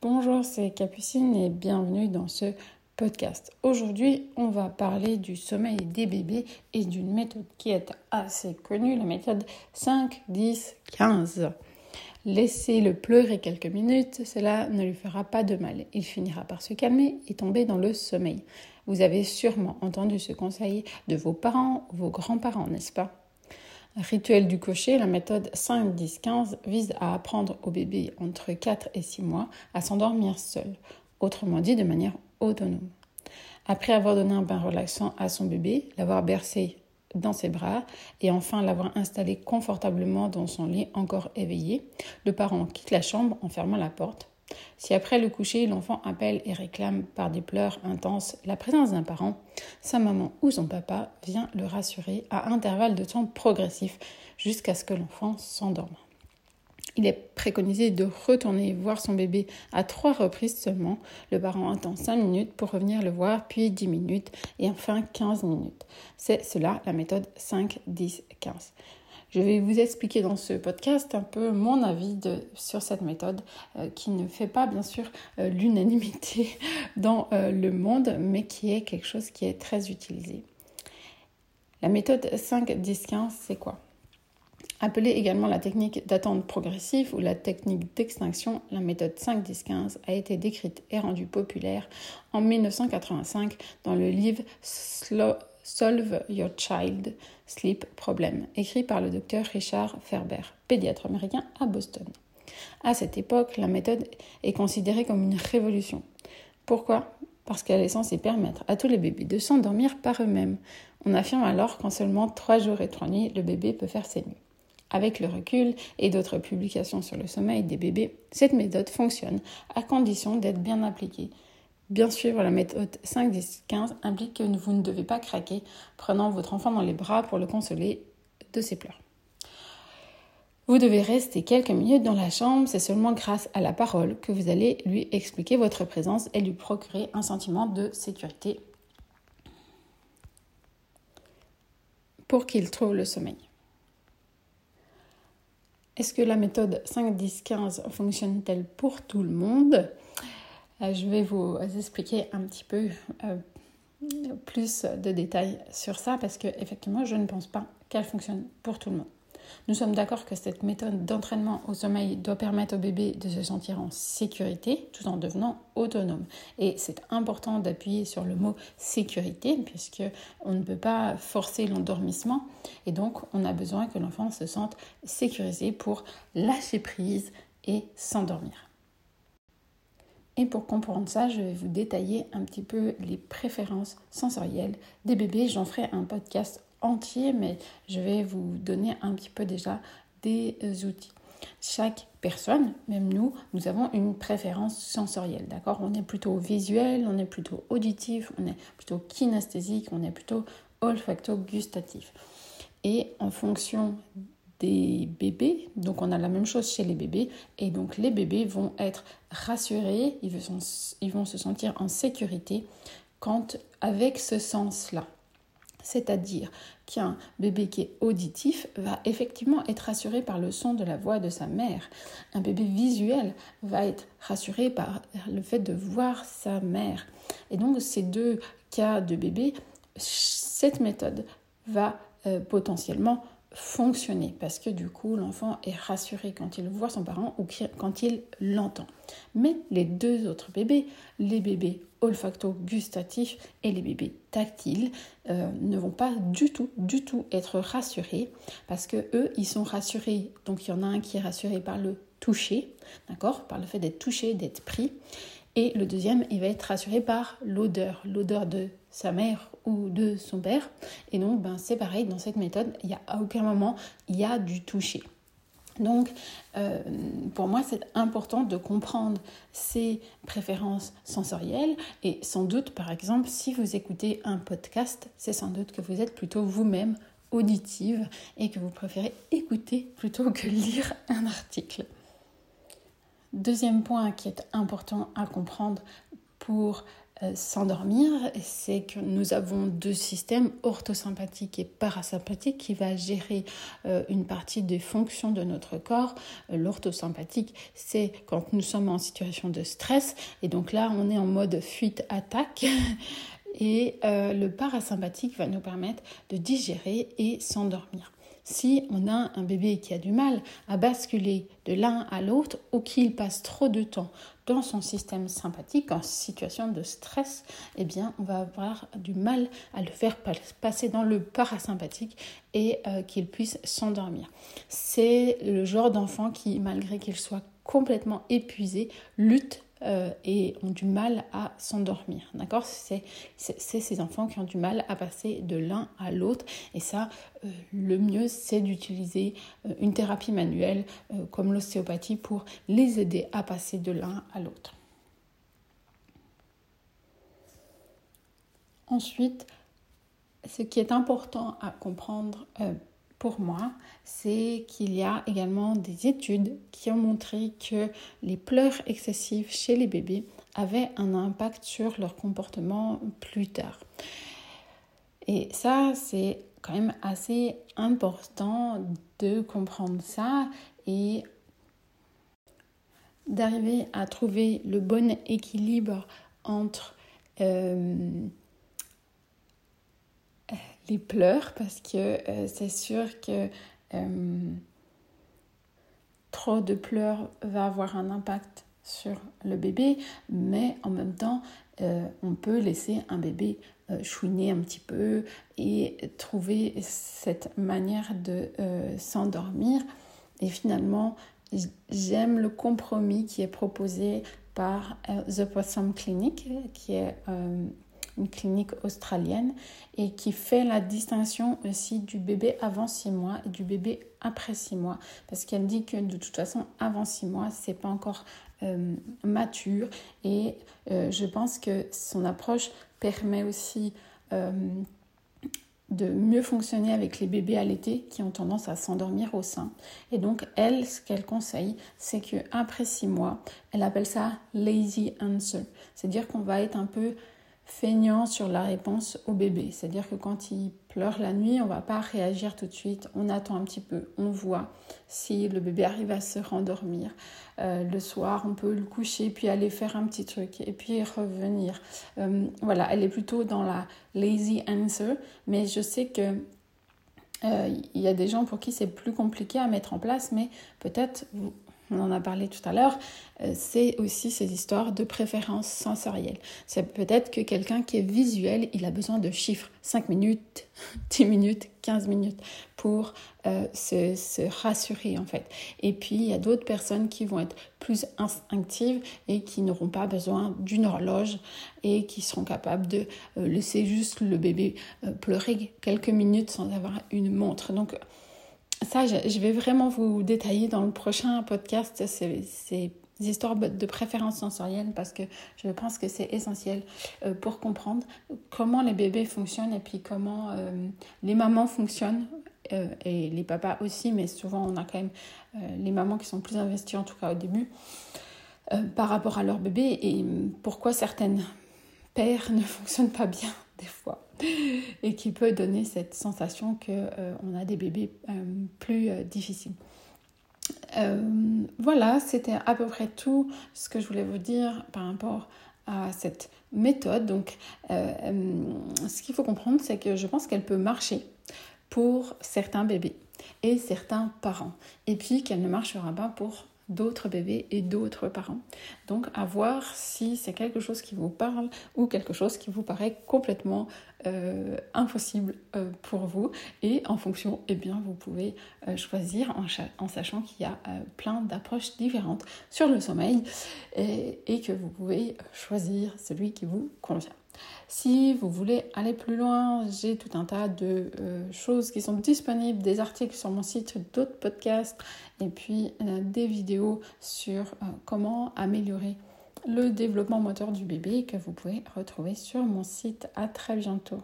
Bonjour, c'est Capucine et bienvenue dans ce podcast. Aujourd'hui, on va parler du sommeil des bébés et d'une méthode qui est assez connue, la méthode 5, 10, 15. Laissez-le pleurer quelques minutes, cela ne lui fera pas de mal. Il finira par se calmer et tomber dans le sommeil. Vous avez sûrement entendu ce conseil de vos parents vos grands-parents, n'est-ce pas? Rituel du cocher, la méthode 5-10-15 vise à apprendre au bébé entre 4 et 6 mois à s'endormir seul, autrement dit de manière autonome. Après avoir donné un bain relaxant à son bébé, l'avoir bercé dans ses bras et enfin l'avoir installé confortablement dans son lit encore éveillé, le parent quitte la chambre en fermant la porte. Si après le coucher, l'enfant appelle et réclame par des pleurs intenses la présence d'un parent, sa maman ou son papa vient le rassurer à intervalles de temps progressifs jusqu'à ce que l'enfant s'endorme. Il est préconisé de retourner voir son bébé à trois reprises seulement. Le parent attend 5 minutes pour revenir le voir, puis 10 minutes et enfin 15 minutes. C'est cela la méthode 5, 10, 15. Je vais vous expliquer dans ce podcast un peu mon avis sur cette méthode euh, qui ne fait pas bien sûr euh, l'unanimité dans euh, le monde, mais qui est quelque chose qui est très utilisé. La méthode 5-10-15, c'est quoi? Appelée également la technique d'attente progressive ou la technique d'extinction, la méthode 5-10-15 a été décrite et rendue populaire en 1985 dans le livre Solve Your Child Sleep Problem, écrit par le docteur Richard Ferber, pédiatre américain à Boston. À cette époque, la méthode est considérée comme une révolution. Pourquoi? Parce qu'elle est censée permettre à tous les bébés de s'endormir par eux-mêmes. On affirme alors qu'en seulement 3 jours et 3 nuits, le bébé peut faire ses nuits. Avec le recul et d'autres publications sur le sommeil des bébés, cette méthode fonctionne à condition d'être bien appliquée. Bien suivre la méthode 5, 10, 15 implique que vous ne devez pas craquer prenant votre enfant dans les bras pour le consoler de ses pleurs. Vous devez rester quelques minutes dans la chambre, c'est seulement grâce à la parole que vous allez lui expliquer votre présence et lui procurer un sentiment de sécurité pour qu'il trouve le sommeil. Est-ce que la méthode 5, 10, 15 fonctionne-t-elle pour tout le monde? Je vais vous expliquer un petit peu euh, plus de détails sur ça parce que effectivement, je ne pense pas qu'elle fonctionne pour tout le monde. Nous sommes d'accord que cette méthode d'entraînement au sommeil doit permettre au bébé de se sentir en sécurité tout en devenant autonome. Et c'est important d'appuyer sur le mot sécurité puisque on ne peut pas forcer l'endormissement et donc on a besoin que l'enfant se sente sécurisé pour lâcher prise et s'endormir. Et pour comprendre ça, je vais vous détailler un petit peu les préférences sensorielles des bébés. J'en ferai un podcast entier, mais je vais vous donner un petit peu déjà des outils. Chaque personne, même nous, nous avons une préférence sensorielle, d'accord? On est plutôt visuel, on est plutôt auditif, on est plutôt kinesthésique, on est plutôt olfacto-gustatif. Et en fonction des bébés, donc on a la même chose chez les bébés, et donc les bébés vont être rassurés, ils vont, se sentir en sécurité quand avec ce sens-là. C'est-à-dire qu'un bébé qui est auditif va effectivement être rassuré par le son de la voix de sa mère. Un bébé visuel va être rassuré par le fait de voir sa mère. Et donc ces deux cas de bébé, cette méthode va euh, potentiellement fonctionner parce que du coup l'enfant est rassuré quand il voit son parent ou quand il l'entend. Mais les deux autres bébés, les bébés olfacto-gustatifs et les bébés tactiles euh, ne vont pas du tout, du tout être rassurés parce que eux, ils sont rassurés. Donc il y en a un qui est rassuré par le toucher, d'accord, par le fait d'être touché, d'être pris, et le deuxième, il va être rassuré par l'odeur, l'odeur de sa mère ou de son père. Et donc, ben, c'est pareil, dans cette méthode, il n'y a à aucun moment, il y a du toucher. Donc, euh, pour moi, c'est important de comprendre ces préférences sensorielles. Et sans doute, par exemple, si vous écoutez un podcast, c'est sans doute que vous êtes plutôt vous-même auditive et que vous préférez écouter plutôt que lire un article. Deuxième point qui est important à comprendre pour euh, s'endormir, c'est que nous avons deux systèmes, orthosympathique et parasympathique, qui va gérer euh, une partie des fonctions de notre corps. L'orthosympathique, c'est quand nous sommes en situation de stress, et donc là, on est en mode fuite-attaque. Et le parasympathique va nous permettre de digérer et s'endormir. Si on a un bébé qui a du mal à basculer de l'un à l'autre ou qu'il passe trop de temps dans son système sympathique en situation de stress, eh bien on va avoir du mal à le faire passer dans le parasympathique et euh, qu'il puisse s'endormir. C'est le genre d'enfant qui, malgré qu'il soit complètement épuisé, lutte euh, et ont du mal à s'endormir. D'accord? C'est ces enfants qui ont du mal à passer de l'un à l'autre. Et ça, euh, le mieux, c'est d'utiliser euh, une thérapie manuelle comme l'ostéopathie pour les aider à passer de l'un à l'autre. Ensuite, ce qui est important à comprendre pour moi, c'est qu'il y a également des études qui ont montré que les pleurs excessives chez les bébés avaient un impact sur leur comportement plus tard. Et ça, c'est quand même assez important de comprendre ça et d'arriver à trouver le bon équilibre entre euh, les pleurs parce que euh, c'est sûr que euh, trop de pleurs va avoir un impact sur le bébé, mais en même temps, euh, on peut laisser un bébé chouiner un petit peu et trouver cette manière de s'endormir. Et finalement, j'aime le compromis qui est proposé par The Possum Clinic, qui est une clinique australienne, et qui fait la distinction aussi du bébé avant 6 mois et du bébé après 6 mois. Parce qu'elle dit que de toute façon, avant 6 mois, c'est pas encore euh, mature. Et euh, je pense que son approche permet aussi euh, de mieux fonctionner avec les bébés à l'été qui ont tendance à s'endormir au sein. Et donc, elle, ce qu'elle conseille, c'est qu'après 6 mois, elle appelle ça lazy answer. C'est-à-dire qu'on va être un peu feignant sur la réponse au bébé. C'est-à-dire que quand il pleure la nuit, on ne va pas réagir tout de suite, on attend un petit peu, on voit si le bébé arrive à se rendormir. Euh, le soir, on peut le coucher, puis aller faire un petit truc et puis revenir. Euh, voilà, elle est plutôt dans la lazy answer, mais je sais que euh, il y a des gens pour qui c'est plus compliqué à mettre en place, mais peut-être on en a parlé tout à l'heure, euh, c'est aussi ces histoires de préférence sensorielle. C'est peut-être que quelqu'un qui est visuel, il a besoin de chiffres, 5 minutes, 10 minutes, 15 minutes, pour euh, se, rassurer en fait. Et puis il y a d'autres personnes qui vont être plus instinctives et qui n'auront pas besoin d'une horloge et qui seront capables de euh, laisser juste le bébé pleurer quelques minutes sans avoir une montre. Donc ça, je vais vraiment vous détailler dans le prochain podcast. Ces, histoires de préférence sensorielle parce que je pense que c'est essentiel euh, pour comprendre comment les bébés fonctionnent et puis comment euh, les mamans fonctionnent euh, et les papas aussi, mais souvent on a quand même les mamans qui sont plus investies en tout cas au début par rapport à leur bébé et pourquoi certaines pères ne fonctionnent pas bien des fois et qui peut donner cette sensation qu'on euh, on a des bébés euh, plus euh, difficiles. voilà, c'était à peu près tout ce que je voulais vous dire par rapport à cette méthode. Donc, ce qu'il faut comprendre, c'est que je pense qu'elle peut marcher pour certains bébés et certains parents, et puis qu'elle ne marchera pas pour d'autres bébés et d'autres parents. Donc à voir si c'est quelque chose qui vous parle ou quelque chose qui vous paraît complètement euh, impossible euh, pour vous. Et en fonction, eh bien, vous pouvez euh, choisir en, sachant qu'il y a plein d'approches différentes sur le sommeil et, et que vous pouvez choisir celui qui vous convient. Si vous voulez aller plus loin, j'ai tout un tas de euh, choses qui sont disponibles, des articles sur mon site, d'autres podcasts et puis euh, des vidéos sur euh, comment améliorer le développement moteur du bébé que vous pouvez retrouver sur mon site. À très bientôt.